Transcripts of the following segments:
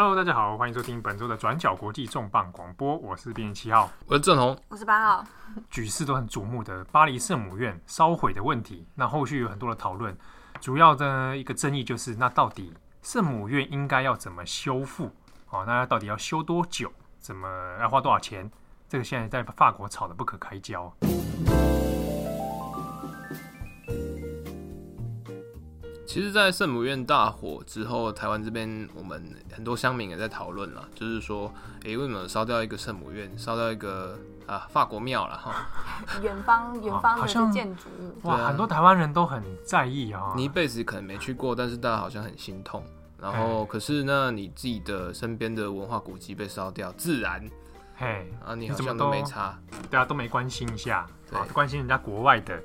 Hello，大家好，欢迎收听本周的转角国际重磅广播，我是编辑七号，我是郑红，我是八号。举世都很瞩目的巴黎圣母院烧毁的问题，那后续有很多的讨论，主要的一个争议就是，那到底圣母院应该要怎么修复？哦，那到底要修多久？怎么要花多少钱？这个现在在法国吵得不可开交。其实，在圣母院大火之后，台湾这边我们很多乡民也在讨论了，就是说，诶，为什么烧掉一个圣母院，烧掉一个啊法国庙了哈？远方 远方的建筑物，哇，很多台湾人都很在意啊。你一辈子可能没去过，但是大家好像很心痛。然后，可是呢，你自己的身边的文化古迹被烧掉，自然，嘿，啊，你好像都没差，大家都没关心一下，啊，关心人家国外的，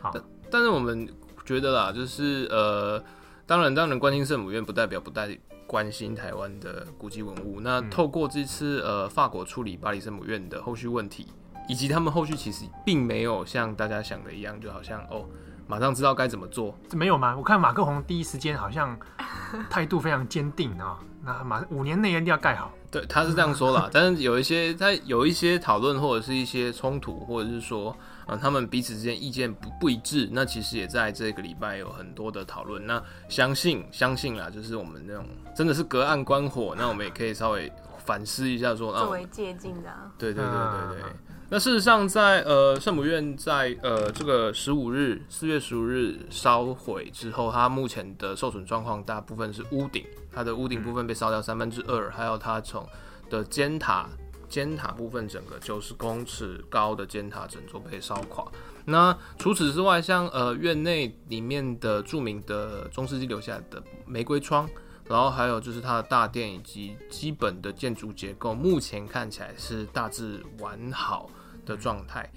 好，但是我们。觉得啦，就是呃，当然，当然关心圣母院，不代表不带关心台湾的古迹文物。那透过这次呃，法国处理巴黎圣母院的后续问题，以及他们后续其实并没有像大家想的一样，就好像哦，马上知道该怎么做，没有吗？我看马克宏第一时间好像 态度非常坚定啊，那马五年内一定要盖好。对，他是这样说啦，但是有一些他有一些讨论或者是一些冲突，或者是说。啊，他们彼此之间意见不不一致，那其实也在这个礼拜有很多的讨论。那相信相信啦，就是我们那种真的是隔岸观火，那我们也可以稍微反思一下说，说作为借鉴的、啊。对对对对对。那事实上在，在呃圣母院在呃这个十五日四月十五日烧毁之后，它目前的受损状况大部分是屋顶，它的屋顶部分被烧掉三分之二，还有它从的尖塔。尖塔部分整个九十公尺高的尖塔整座被烧垮。那除此之外，像呃院内里面的著名的中世纪留下的玫瑰窗，然后还有就是它的大殿以及基本的建筑结构，目前看起来是大致完好的状态。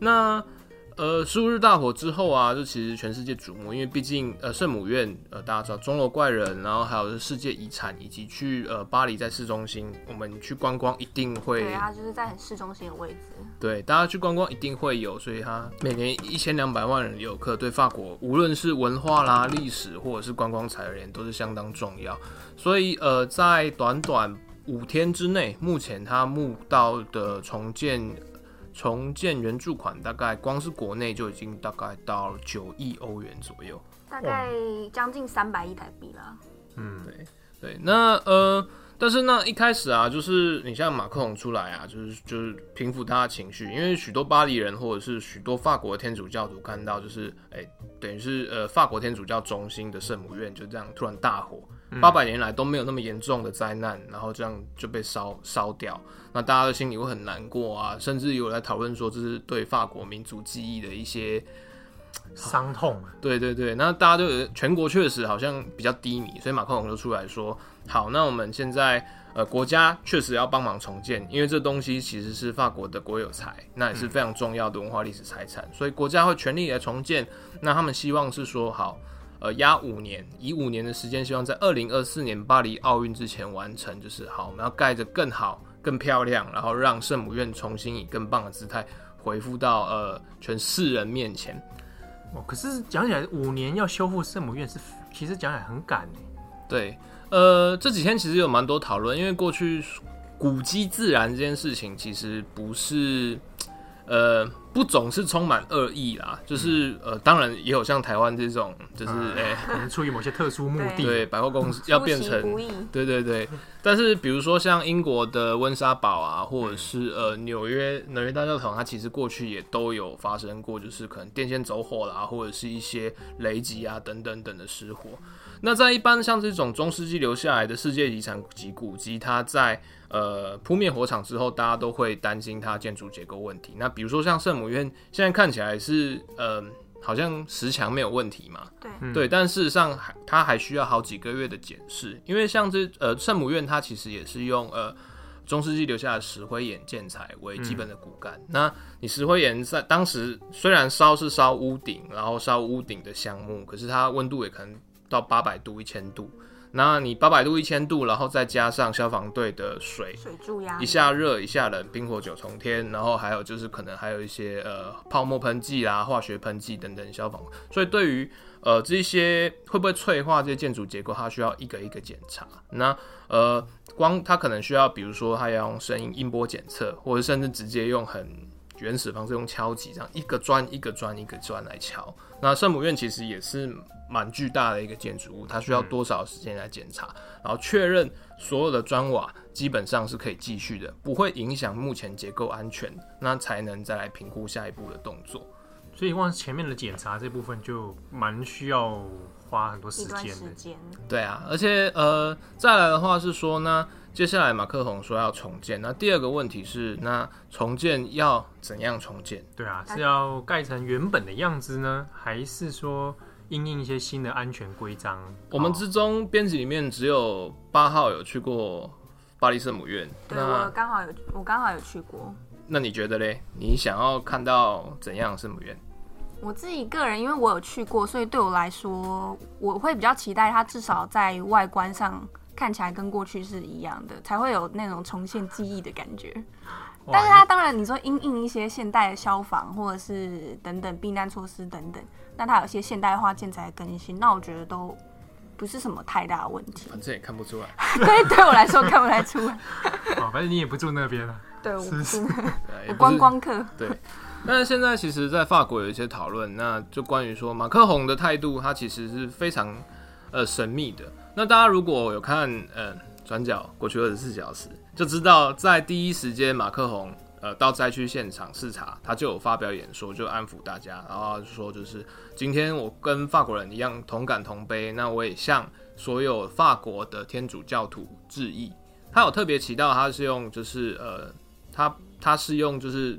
那呃，十五日大火之后啊，就其实全世界瞩目，因为毕竟呃圣母院呃大家知道钟楼怪人，然后还有是世界遗产，以及去呃巴黎在市中心，我们去观光一定会对啊，就是在很市中心的位置。对，大家去观光一定会有，所以它每年一千两百万人游客，对法国无论是文化啦、历史或者是观光财而言都是相当重要。所以呃，在短短五天之内，目前它墓道的重建。重建援助款大概光是国内就已经大概到九亿欧元左右，大概将近三百亿台币了。嗯，对对，那呃，但是那一开始啊，就是你像马克龙出来啊，就是就是平复大家情绪，因为许多巴黎人或者是许多法国的天主教徒看到，就是哎、欸，等于是呃法国天主教中心的圣母院就这样突然大火。八百年来都没有那么严重的灾难，然后这样就被烧烧掉，那大家的心里会很难过啊，甚至有来讨论说这是对法国民族记忆的一些伤痛。对对对，那大家就全国确实好像比较低迷，所以马克龙就出来说：好，那我们现在呃国家确实要帮忙重建，因为这东西其实是法国的国有财，那也是非常重要的文化历史财产，所以国家会全力来重建。那他们希望是说好。呃，压五年，以五年的时间，希望在二零二四年巴黎奥运之前完成。就是好，我们要盖着更好、更漂亮，然后让圣母院重新以更棒的姿态回复到呃全世人面前。哦，可是讲起来，五年要修复圣母院是，其实讲起来很赶。对，呃，这几天其实有蛮多讨论，因为过去古迹自然这件事情其实不是，呃。不总是充满恶意啦，就是呃，当然也有像台湾这种，就是哎，可能出于某些特殊目的，对百货公司要变成，对对对。但是比如说像英国的温莎堡啊，或者是呃纽约纽约大教堂，它其实过去也都有发生过，就是可能电线走火啦，或者是一些雷击啊等等等的失火。那在一般像这种中世纪留下来的世界遗产及古迹，它在呃扑灭火场之后，大家都会担心它建筑结构问题。那比如说像圣母院，现在看起来是呃好像石墙没有问题嘛，对、嗯、对，但事实上还它还需要好几个月的检视，因为像这呃圣母院它其实也是用呃中世纪留下的石灰岩建材为基本的骨干。嗯、那你石灰岩在当时虽然烧是烧屋顶，然后烧屋顶的项目，可是它温度也可能。到八百度、一千度，那你八百度、一千度，然后再加上消防队的水，水柱呀一下热一下冷，冰火九重天，然后还有就是可能还有一些呃泡沫喷剂啦、化学喷剂等等消防。所以对于呃这些会不会脆化这些建筑结构，它需要一个一个检查。那呃光它可能需要，比如说它要用声音音波检测，或者甚至直接用很原始方式用敲击，这样一个砖一个砖一个砖来敲。那圣母院其实也是蛮巨大的一个建筑物，它需要多少时间来检查，嗯、然后确认所有的砖瓦基本上是可以继续的，不会影响目前结构安全，那才能再来评估下一步的动作。所以，光前面的检查这部分就蛮需要花很多时间的。对啊，而且呃，再来的话是说呢。接下来马克宏说要重建，那第二个问题是，那重建要怎样重建？对啊，是要盖成原本的样子呢，还是说因应一些新的安全规章？我们之中编辑里面只有八号有去过巴黎圣母院，对，我刚好有，我刚好有去过。那你觉得嘞？你想要看到怎样圣母院？我自己个人，因为我有去过，所以对我来说，我会比较期待它至少在外观上。看起来跟过去是一样的，才会有那种重现记忆的感觉。但是它当然，你说因应一些现代的消防或者是等等避难措施等等，那它有些现代化建材的更新，那我觉得都不是什么太大的问题。反正也看不出来，对，对我来说看不太出来。哦，反正你也不住那边了。对，我不住，我观光客。对。但是现在其实，在法国有一些讨论，那就关于说马克宏的态度，他其实是非常呃神秘的。那大家如果有看呃转角过去二十四小时，就知道在第一时间马克宏呃到灾区现场视察，他就有发表演说，就安抚大家，然后就说就是今天我跟法国人一样同感同悲，那我也向所有法国的天主教徒致意。他有特别提到他是用就是呃他他是用就是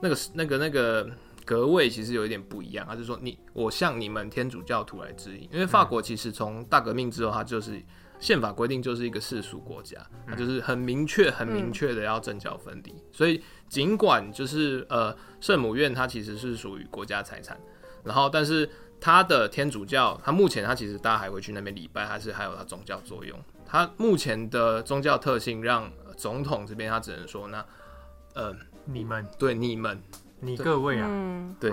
那个那个那个。格位其实有一点不一样，他就说你我向你们天主教徒来指引，因为法国其实从大革命之后，它就是宪法规定就是一个世俗国家，它就是很明确、很明确的要政教分离。所以尽管就是呃圣母院它其实是属于国家财产，然后但是它的天主教，它目前它其实大家还会去那边礼拜，还是还有它宗教作用。它目前的宗教特性让总统这边他只能说那呃你们对你们。你各位啊，对，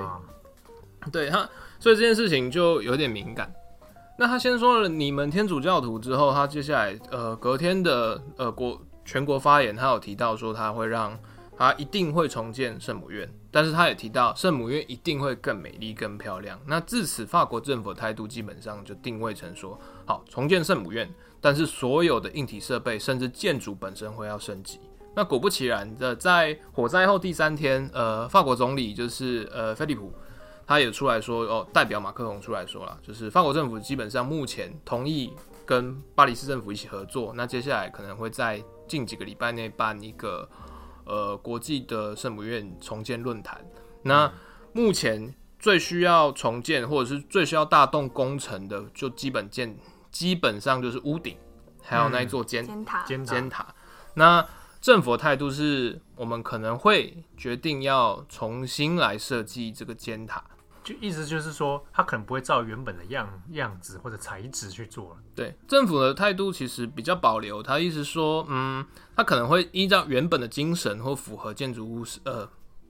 对他，所以这件事情就有点敏感。那他先说了你们天主教徒之后，他接下来呃隔天的呃国全国发言，他有提到说他会让他一定会重建圣母院，但是他也提到圣母院一定会更美丽、更漂亮。那自此法国政府的态度基本上就定位成说，好，重建圣母院，但是所有的硬体设备甚至建筑本身会要升级。那果不其然的，在火灾后第三天，呃，法国总理就是呃，菲利普，他也出来说，哦，代表马克龙出来说了，就是法国政府基本上目前同意跟巴黎市政府一起合作，那接下来可能会在近几个礼拜内办一个呃国际的圣母院重建论坛。那目前最需要重建或者是最需要大动工程的，就基本建基本上就是屋顶，还有那一座尖尖塔尖尖塔，那。政府的态度是我们可能会决定要重新来设计这个尖塔，就意思就是说，它可能不会照原本的样样子或者材质去做了。对，政府的态度其实比较保留，他意思说，嗯，他可能会依照原本的精神或符合建筑物呃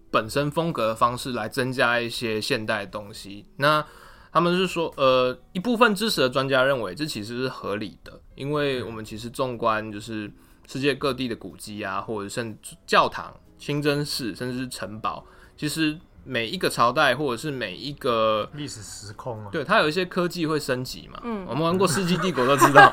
本身风格的方式来增加一些现代的东西。那他们是说，呃，一部分支持的专家认为这其实是合理的，因为我们其实纵观就是。世界各地的古迹啊，或者甚至教堂、清真寺，甚至是城堡，其实每一个朝代或者是每一个历史时空啊，对，它有一些科技会升级嘛。嗯，我们玩过《世纪帝国》都知道。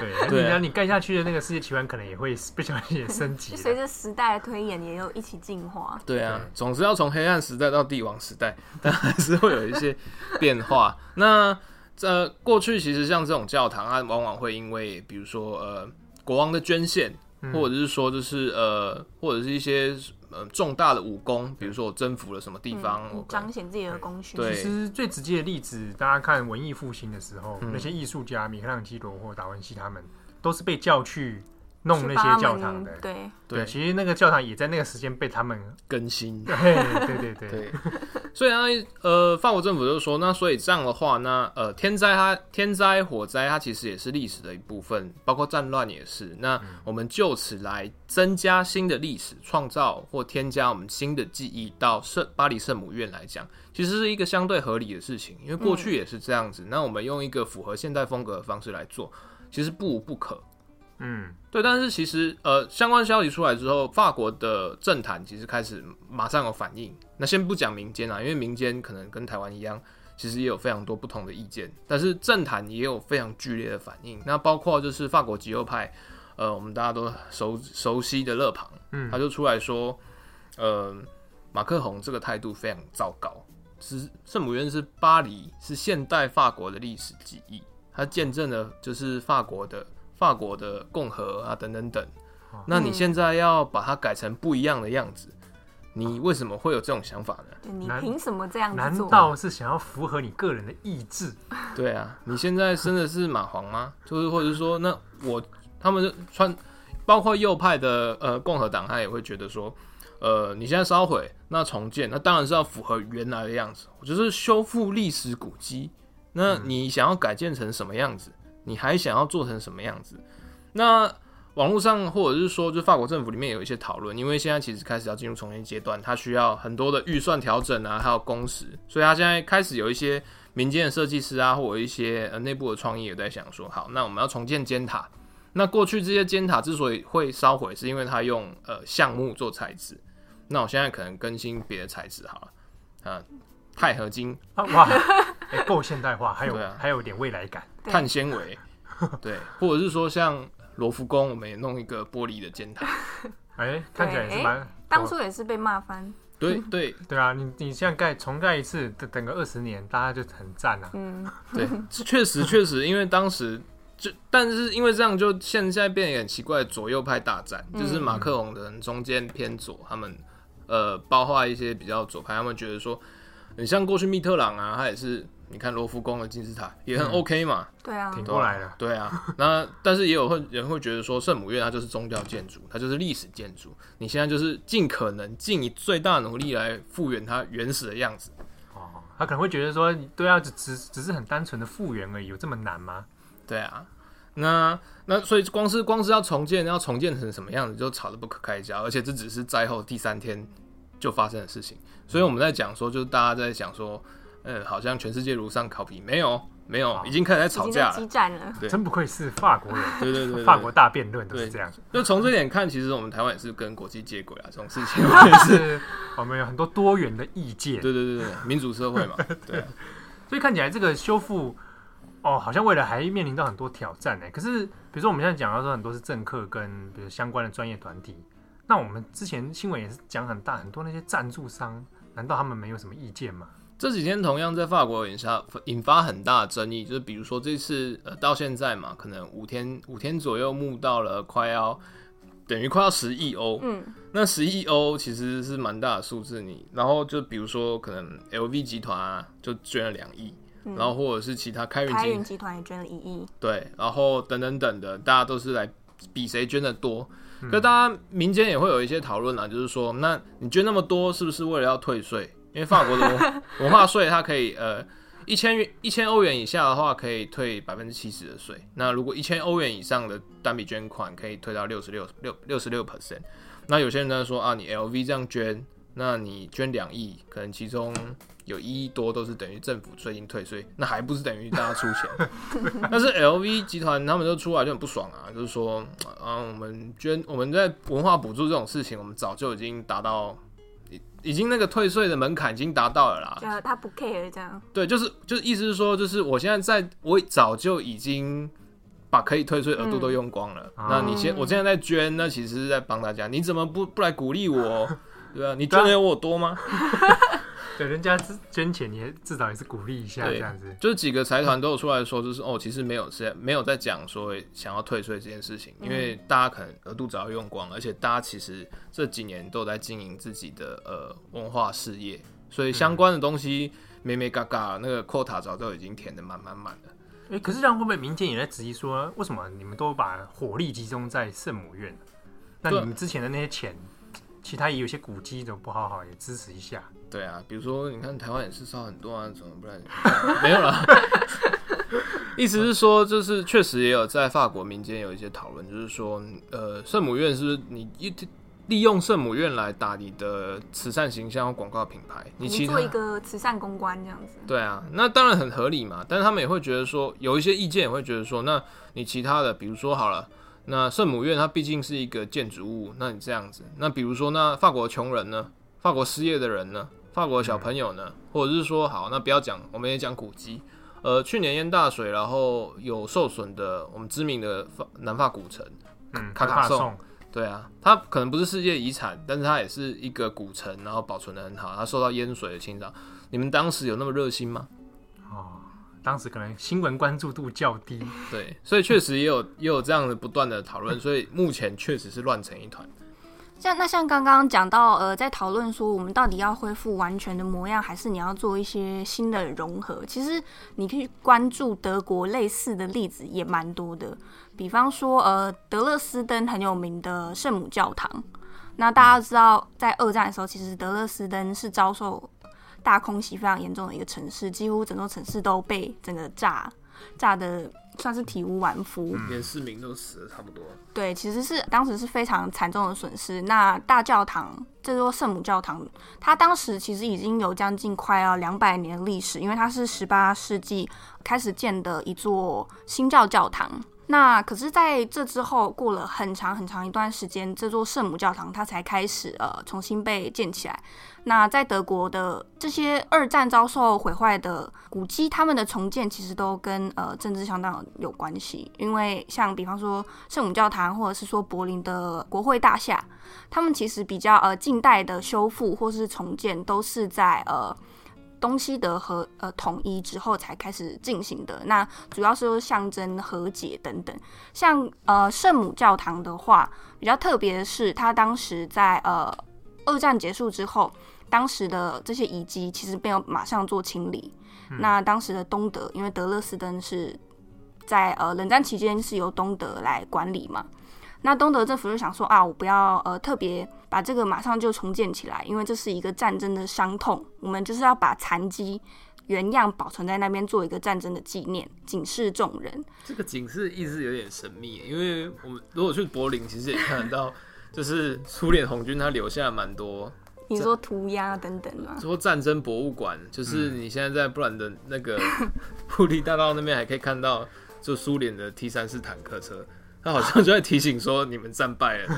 对，对啊，你盖下去的那个世界奇观可能也会 不小心也升级，随着时代的推演，也有一起进化。对啊，总之要从黑暗时代到帝王时代，但还是会有一些变化。那在过去，其实像这种教堂，它往往会因为，比如说呃。国王的捐献，或者是说，就是呃，或者是一些呃重大的武功，比如说我征服了什么地方，嗯、彰显自己的功勋。对，其实最直接的例子，大家看文艺复兴的时候，嗯、那些艺术家米开朗基罗或达文西，他们都是被叫去弄那些教堂的。对对，其实那个教堂也在那个时间被他们更新。对对对对，对。所以呢，呃，法国政府就说，那所以这样的话，那呃，天灾它天灾火灾它其实也是历史的一部分，包括战乱也是。那我们就此来增加新的历史，创造或添加我们新的记忆到圣巴黎圣母院来讲，其实是一个相对合理的事情，因为过去也是这样子。那我们用一个符合现代风格的方式来做，其实不无不可。嗯，对，但是其实呃，相关消息出来之后，法国的政坛其实开始马上有反应。那先不讲民间啊，因为民间可能跟台湾一样，其实也有非常多不同的意见。但是政坛也有非常剧烈的反应。那包括就是法国极右派，呃，我们大家都熟熟悉的勒庞，嗯，他就出来说，呃，马克宏这个态度非常糟糕。是圣母院是巴黎，是现代法国的历史记忆，它见证了就是法国的。法国的共和啊，等等等，那你现在要把它改成不一样的样子，你为什么会有这种想法呢？你凭什么这样子做？难道是想要符合你个人的意志？对啊，你现在真的是马皇吗？就是或者是说，那我他们穿，包括右派的呃共和党，他也会觉得说，呃，你现在烧毁，那重建，那当然是要符合原来的样子，就是修复历史古迹。那你想要改建成什么样子？你还想要做成什么样子？那网络上或者是说，就法国政府里面有一些讨论，因为现在其实开始要进入重建阶段，它需要很多的预算调整啊，还有工时，所以它现在开始有一些民间的设计师啊，或者一些呃内部的创意也在想说，好，那我们要重建尖塔。那过去这些尖塔之所以会烧毁，是因为它用呃橡木做材质。那我现在可能更新别的材质好了，啊，钛合金啊，哇，够、欸、现代化，还有、啊、还有点未来感。碳纤维，对，或者是说像罗浮宫，我们也弄一个玻璃的尖塔，哎、欸，看起来也是蛮、欸，当初也是被骂翻，对 对。对啊，你你现在盖重盖一次，等等个二十年，大家就很赞啊，嗯，对，确实确实，因为当时就，但是因为这样，就现在变得很奇怪，左右派大战，就是马克龙的人中间偏左，他们呃，包括一些比较左派，他们觉得说，你像过去密特朗啊，他也是。你看罗浮宫的金字塔也很 OK 嘛，嗯、对啊，挺过来的，对啊。那但是也有会人会觉得说圣母院它就是宗教建筑，它就是历史建筑。你现在就是尽可能尽你最大努力来复原它原始的样子。哦，他可能会觉得说，对啊，只只只是很单纯的复原而已，有这么难吗？对啊。那那所以光是光是要重建，要重建成什么样子，就吵得不可开交。而且这只是灾后第三天就发生的事情。所以我们在讲说，就是大家在讲说。嗯，好像全世界如上考比，没有没有，已经开始在吵架了，激战了。对，真不愧是法国人，对对对，对，法国大辩论都是这样。就从这点看，其实我们台湾也是跟国际接轨啊，这种事情 也是我们有很多多元的意见。对对对对，民主社会嘛，对。所以看起来这个修复，哦，好像未来还面临到很多挑战呢。可是，比如说我们现在讲到说很多是政客跟比如相关的专业团体，那我们之前新闻也是讲很大很多那些赞助商，难道他们没有什么意见吗？这几天同样在法国引发引发很大的争议，就是比如说这次呃到现在嘛，可能五天五天左右募到了快要等于快要十亿欧，嗯，那十亿欧其实是蛮大的数字，你然后就比如说可能 LV 集团啊就捐了两亿，嗯，然后或者是其他开运开运集团也捐了一亿，对，然后等等等的，大家都是来比谁捐的多，可大家民间也会有一些讨论啊，就是说那你捐那么多是不是为了要退税？因为法国的文 化税，它可以呃一千元一千欧元以下的话，可以退百分之七十的税。那如果一千欧元以上的单笔捐款，可以退到六十六六六十六 percent。那有些人呢说啊，你 LV 这样捐，那你捐两亿，可能其中有一亿多都是等于政府最近退税，那还不是等于大家出钱？但是 LV 集团他们就出来就很不爽啊，就是说啊，我们捐我们在文化补助这种事情，我们早就已经达到。已经那个退税的门槛已经达到了啦，就他不 care 这样。对，就是就是意思是说，就是我现在在，我早就已经把可以退税额度都用光了。嗯、那你现我现在在捐，那其实是在帮大家。你怎么不不来鼓励我？对啊，你捐的有我多吗？对，人家捐钱，你至少也是鼓励一下这样子。就是几个财团都有出来说，就是哦，其实没有在没有在讲说想要退税这件事情，因为大家可能额度早就用光了，而且大家其实这几年都在经营自己的呃文化事业，所以相关的东西没没嘎嘎那个 quota 早都已经填的满满满的。哎、欸，可是这样会不会民间也在质疑说，为什么你们都把火力集中在圣母院？那你们之前的那些钱？其他也有些古迹都不好好也支持一下。对啊，比如说你看台湾也是烧很多啊，怎么不然 没有了。意思是说，就是确实也有在法国民间有一些讨论，就是说，呃，圣母院是不是你一利用圣母院来打你的慈善形象或广告品牌？你其做一个慈善公关这样子。对啊，那当然很合理嘛。但是他们也会觉得说，有一些意见也会觉得说，那你其他的，比如说好了，那圣母院它毕竟是一个建筑物，那你这样子，那比如说那法国穷人呢？法国失业的人呢？法国小朋友呢？嗯、或者是说，好，那不要讲，我们也讲古迹。呃，去年淹大水，然后有受损的，我们知名的法南法古城，嗯，卡卡颂。对啊，它可能不是世界遗产，但是它也是一个古城，然后保存的很好。它受到淹水的侵扰，你们当时有那么热心吗？哦，当时可能新闻关注度较低。对，所以确实也有也有这样的不断的讨论，所以目前确实是乱成一团。像那像刚刚讲到，呃，在讨论说我们到底要恢复完全的模样，还是你要做一些新的融合？其实你可以关注德国类似的例子也蛮多的。比方说，呃，德勒斯登很有名的圣母教堂。那大家知道，在二战的时候，其实德勒斯登是遭受大空袭非常严重的一个城市，几乎整座城市都被整个炸炸的。算是体无完肤，连市民都死了差不多。对，其实是当时是非常惨重的损失。那大教堂这座圣母教堂，它当时其实已经有将近快要两百年历史，因为它是十八世纪开始建的一座新教教堂。那可是在这之后，过了很长很长一段时间，这座圣母教堂它才开始呃重新被建起来。那在德国的这些二战遭受毁坏的古迹，他们的重建其实都跟呃政治相当有关系。因为像比方说圣母教堂，或者是说柏林的国会大厦，他们其实比较呃近代的修复或是重建，都是在呃。东西德和呃统一之后才开始进行的，那主要是象征和解等等。像呃圣母教堂的话，比较特别的是，它当时在呃二战结束之后，当时的这些遗迹其实没有马上做清理。嗯、那当时的东德，因为德勒斯登是在呃冷战期间是由东德来管理嘛。那东德政府就想说啊，我不要呃特别把这个马上就重建起来，因为这是一个战争的伤痛，我们就是要把残疾原样保存在那边，做一个战争的纪念，警示众人。这个警示意思有点神秘，因为我们如果去柏林，其实也看得到，就是苏联红军他留下蛮多，你说涂鸦等等吗？说战争博物馆，就是你现在在布兰的那个 布利大道那边还可以看到，就苏联的 T 三四坦克车。他好像就在提醒说你们战败了。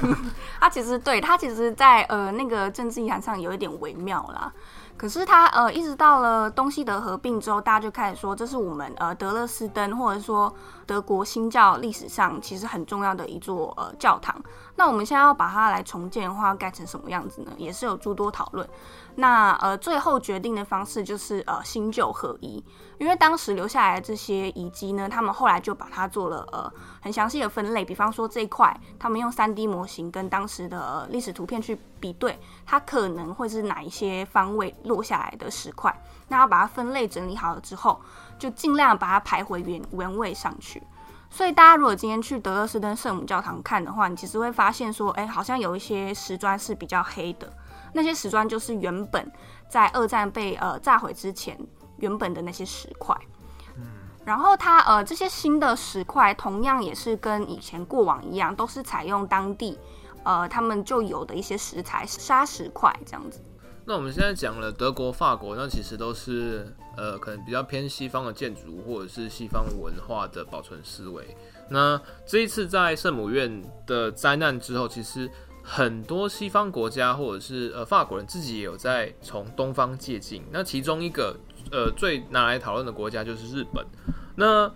他其实对他其实，在呃那个政治意涵上有一点微妙啦。可是他呃一直到了东西德合并之后，大家就开始说这是我们呃德勒斯登或者说德国新教历史上其实很重要的一座呃教堂。那我们现在要把它来重建的话，要盖成什么样子呢？也是有诸多讨论。那呃最后决定的方式就是呃新旧合一。因为当时留下来的这些遗迹呢，他们后来就把它做了呃很详细的分类，比方说这一块，他们用 3D 模型跟当时的历史图片去比对，它可能会是哪一些方位落下来的石块，那要把它分类整理好了之后，就尽量把它排回原原位上去。所以大家如果今天去德勒斯登圣母教堂看的话，你其实会发现说，哎，好像有一些石砖是比较黑的，那些石砖就是原本在二战被呃炸毁之前。原本的那些石块，嗯，然后它呃这些新的石块同样也是跟以前过往一样，都是采用当地呃他们就有的一些石材砂石块这样子。那我们现在讲了德国、法国，那其实都是呃可能比较偏西方的建筑或者是西方文化的保存思维。那这一次在圣母院的灾难之后，其实很多西方国家或者是呃法国人自己也有在从东方借镜。那其中一个。呃，最拿来讨论的国家就是日本。那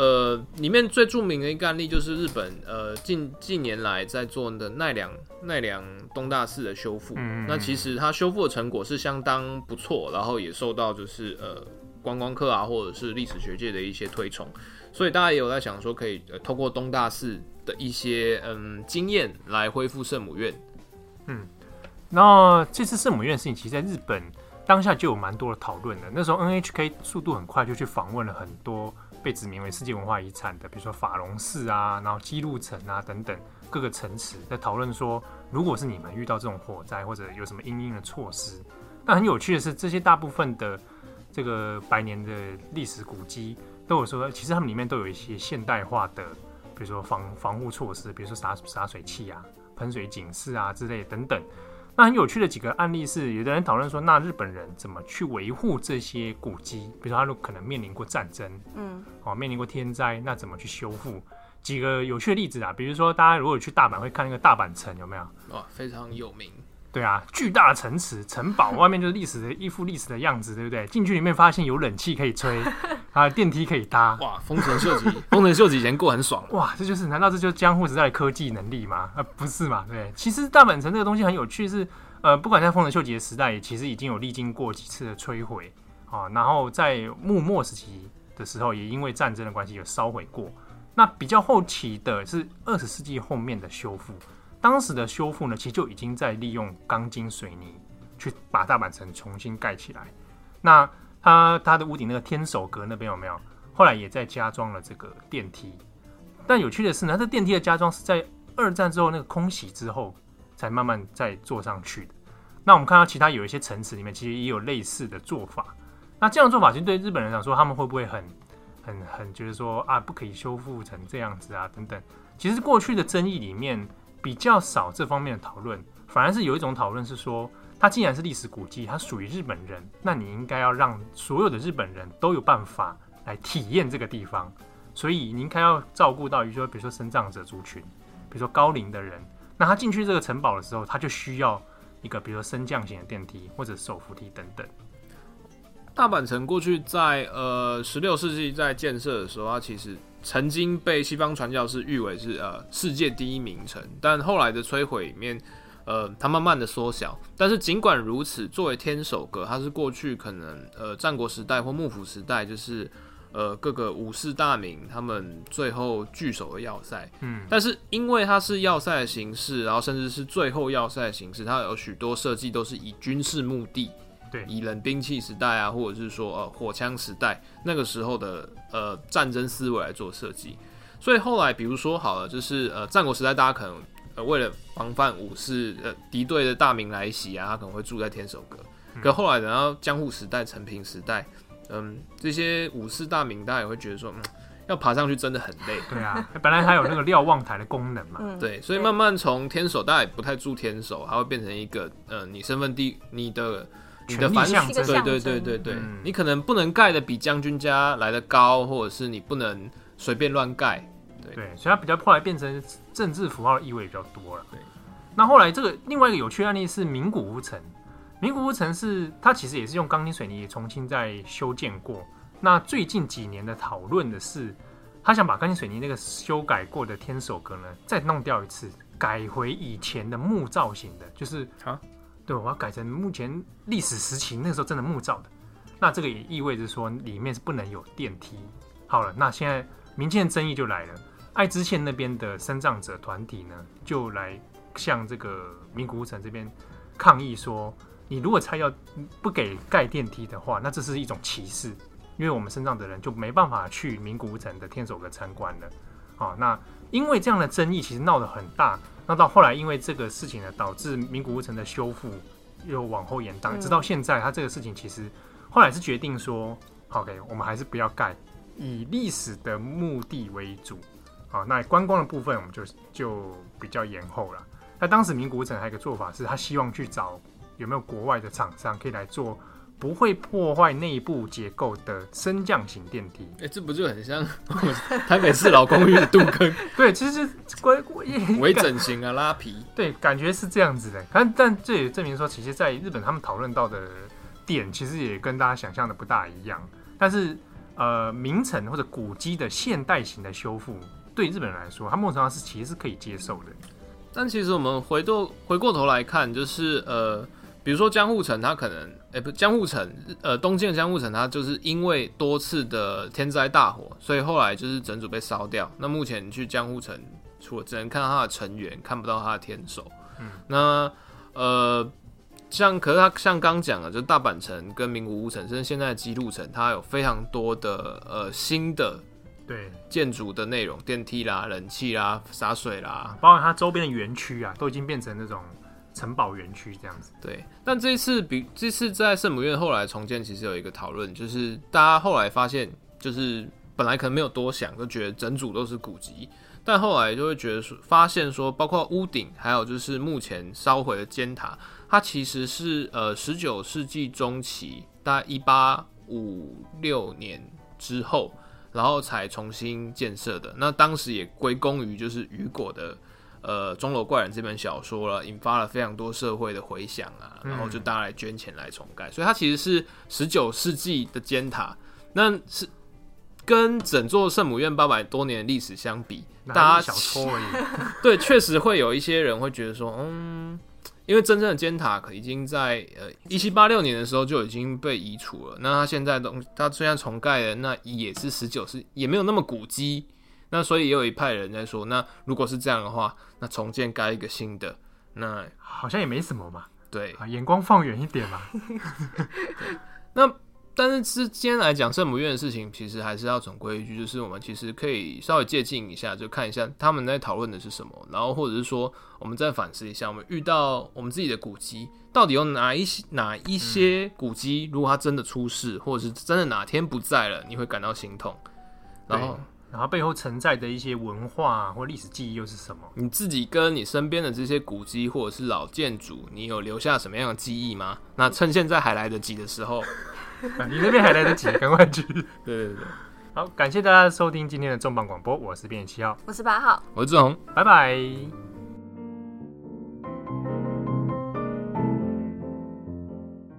呃，里面最著名的一个案例就是日本呃近近年来在做的奈良奈良东大寺的修复。那其实它修复的成果是相当不错，然后也受到就是呃观光客啊或者是历史学界的一些推崇。所以大家也有在想说，可以呃透过东大寺的一些嗯经验来恢复圣母院。嗯，那这次圣母院的事情，其实在日本。当下就有蛮多的讨论的。那时候 NHK 速度很快，就去访问了很多被指名为世界文化遗产的，比如说法隆寺啊，然后姬路城啊等等各个城池，在讨论说，如果是你们遇到这种火灾或者有什么因应的措施。但很有趣的是，这些大部分的这个百年的历史古迹都有说，其实他们里面都有一些现代化的，比如说防防护措施，比如说洒洒水器啊、喷水警示啊之类等等。那很有趣的几个案例是，有的人讨论说，那日本人怎么去维护这些古迹？比如说，他可能面临过战争，嗯，哦，面临过天灾，那怎么去修复？几个有趣的例子啊，比如说，大家如果去大阪会看那个大阪城，有没有？哇，非常有名。对啊，巨大的城池、城堡，外面就是历史的一副历史的样子，对不对？进去里面发现有冷气可以吹，啊，电梯可以搭，哇，丰臣秀吉，丰臣秀吉以前过很爽，哇，这就是难道这就是江户时代的科技能力吗？啊，不是嘛？对，其实大阪城这个东西很有趣是，是呃，不管在丰臣秀吉的时代，也其实已经有历经过几次的摧毁啊，然后在幕末时期的时候，也因为战争的关系有烧毁过。那比较后期的是二十世纪后面的修复。当时的修复呢，其实就已经在利用钢筋水泥去把大阪城重新盖起来。那它它的屋顶那个天守阁那边有没有？后来也在加装了这个电梯。但有趣的是呢，这电梯的加装是在二战之后那个空袭之后才慢慢再做上去的。那我们看到其他有一些城池里面其实也有类似的做法。那这样做法其实对日本人来说，他们会不会很很很觉得说啊，不可以修复成这样子啊等等？其实过去的争议里面。比较少这方面的讨论，反而是有一种讨论是说，它既然是历史古迹，它属于日本人，那你应该要让所有的日本人都有办法来体验这个地方，所以你应该要照顾到，比如说，比如说身障者族群，比如说高龄的人，那他进去这个城堡的时候，他就需要一个，比如说升降型的电梯或者手扶梯等等。大阪城过去在呃十六世纪在建设的时候，它其实。曾经被西方传教士誉为是呃世界第一名城，但后来的摧毁里面，呃，它慢慢的缩小。但是尽管如此，作为天守阁，它是过去可能呃战国时代或幕府时代，就是呃各个武士大名他们最后聚首的要塞。嗯，但是因为它是要塞的形式，然后甚至是最后要塞的形式，它有许多设计都是以军事目的。对，以冷兵器时代啊，或者是说呃火枪时代那个时候的呃战争思维来做设计，所以后来比如说好了，就是呃战国时代大家可能呃为了防范武士呃敌对的大明来袭啊，他可能会住在天守阁。嗯、可后来等到江户时代、成平时代，嗯，这些武士大名大家也会觉得说，嗯，要爬上去真的很累。对啊，本来还有那个瞭望台的功能嘛。对，所以慢慢从天守，大家也不太住天守，它会变成一个呃你身份地你的。你的反象征，对对对对对，嗯、你可能不能盖的比将军家来的高，或者是你不能随便乱盖，对，对，所以它比较后来变成政治符号的意味比较多了。对，那后来这个另外一个有趣案例是名古屋城，名古屋城是它其实也是用钢筋水泥重新再修建过。那最近几年的讨论的是，他想把钢筋水泥那个修改过的天守阁呢再弄掉一次，改回以前的木造型的，就是啊。对，我要改成目前历史时期那个时候真的木造的，那这个也意味着说里面是不能有电梯。好了，那现在民间争议就来了，爱知县那边的生葬者团体呢，就来向这个名古屋城这边抗议说，你如果才要不给盖电梯的话，那这是一种歧视，因为我们身障的人就没办法去名古屋城的天守阁参观了。好，那因为这样的争议其实闹得很大。那到后来，因为这个事情呢，导致名古屋城的修复又往后延宕，直到现在，他这个事情其实后来是决定说，OK，我们还是不要盖，以历史的目的为主。好，那观光的部分我们就就比较延后了。那当时名古屋城还有一个做法是，他希望去找有没有国外的厂商可以来做。不会破坏内部结构的升降型电梯。哎、欸，这不就很像 台北市老公寓的杜坑？对，其实是关微整形啊，拉皮。对，感觉是这样子的。但但这也证明说，其实在日本他们讨论到的点，其实也跟大家想象的不大一样。但是呃，名城或者古迹的现代型的修复，对日本人来说，他某种程度上是其实是可以接受的。但其实我们回头回过头来看，就是呃。比如说江户城，它可能，哎、欸，不，江户城，呃，东京的江户城，它就是因为多次的天灾大火，所以后来就是整组被烧掉。那目前你去江户城，除了只能看到它的成员，看不到它的天守。嗯，那呃，像可是它像刚讲的，就是大阪城跟名古屋城，甚至现在的姬路城，它有非常多的呃新的对建筑的内容，电梯啦、冷气啦、洒水啦，包括它周边的园区啊，都已经变成那种城堡园区这样子。对，但这次比这次在圣母院后来重建，其实有一个讨论，就是大家后来发现，就是本来可能没有多想，就觉得整组都是古迹，但后来就会觉得说，发现说，包括屋顶，还有就是目前烧毁的尖塔，它其实是呃十九世纪中期，大概一八五六年之后。然后才重新建设的。那当时也归功于就是雨果的呃《钟楼怪人》这本小说了，引发了非常多社会的回响啊。然后就大家来捐钱来重盖，嗯、所以它其实是十九世纪的尖塔。那是跟整座圣母院八百多年的历史相比，大家小说而已。对，确实会有一些人会觉得说，嗯。因为真正的尖塔可已经在呃一七八六年的时候就已经被移除了，那它现在东它虽然重盖了，那也是十九世也没有那么古迹，那所以也有一派人在说，那如果是这样的话，那重建盖一个新的，那好像也没什么嘛，对，眼光放远一点嘛，那。但是，之间来讲圣母院的事情，其实还是要总归一句，就是我们其实可以稍微借鉴一下，就看一下他们在讨论的是什么，然后或者是说，我们再反思一下，我们遇到我们自己的古籍，到底有哪一些哪一些古籍，如果它真的出事，或者是真的哪天不在了，你会感到心痛。然后，然后背后承载的一些文化或历史记忆又是什么？你自己跟你身边的这些古迹或者是老建筑，你有留下什么样的记忆吗？那趁现在还来得及的时候。你那边还来得及，赶快去。对对对，好，感谢大家收听今天的重磅广播，我是编辑七号，我是八号，我是志宏，拜拜。